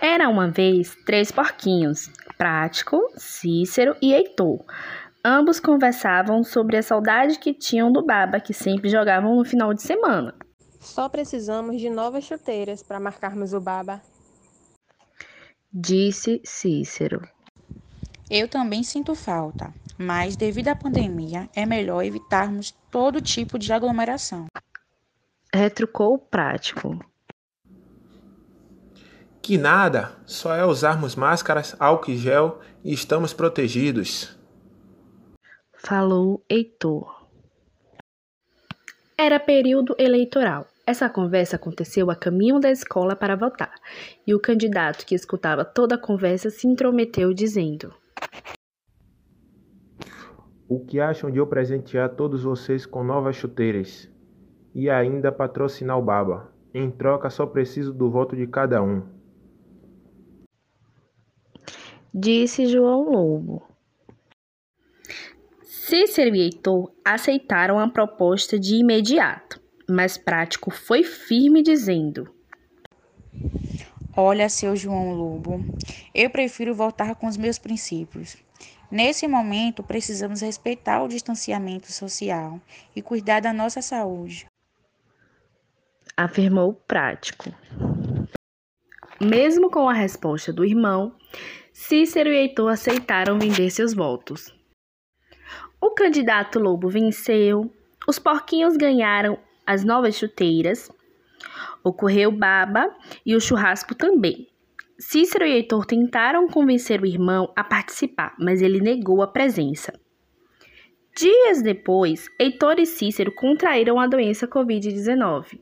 Era uma vez três porquinhos, Prático, Cícero e Heitor. Ambos conversavam sobre a saudade que tinham do Baba, que sempre jogavam no final de semana. Só precisamos de novas chuteiras para marcarmos o Baba, disse Cícero. Eu também sinto falta, mas devido à pandemia é melhor evitarmos todo tipo de aglomeração. Retrucou o prático. Que nada, só é usarmos máscaras, álcool e gel e estamos protegidos. Falou Heitor. Era período eleitoral. Essa conversa aconteceu a caminho da escola para votar, e o candidato que escutava toda a conversa se intrometeu, dizendo: O que acham de eu presentear todos vocês com novas chuteiras? E ainda patrocinar o Baba. Em troca, só preciso do voto de cada um disse João Lobo. Cícero e Heitor aceitaram a proposta de imediato, mas Prático foi firme dizendo: Olha, seu João Lobo, eu prefiro voltar com os meus princípios. Nesse momento, precisamos respeitar o distanciamento social e cuidar da nossa saúde. Afirmou Prático. Mesmo com a resposta do irmão, Cícero e Heitor aceitaram vender seus votos. O candidato Lobo venceu, os porquinhos ganharam as novas chuteiras, ocorreu baba e o churrasco também. Cícero e Heitor tentaram convencer o irmão a participar, mas ele negou a presença. Dias depois, Heitor e Cícero contraíram a doença Covid-19.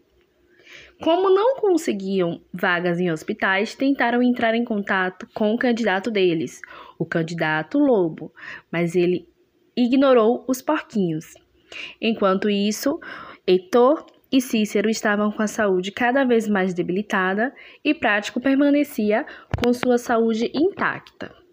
Como não conseguiam vagas em hospitais, tentaram entrar em contato com o candidato deles, o candidato Lobo, mas ele ignorou os porquinhos. Enquanto isso, Heitor e Cícero estavam com a saúde cada vez mais debilitada e Prático permanecia com sua saúde intacta.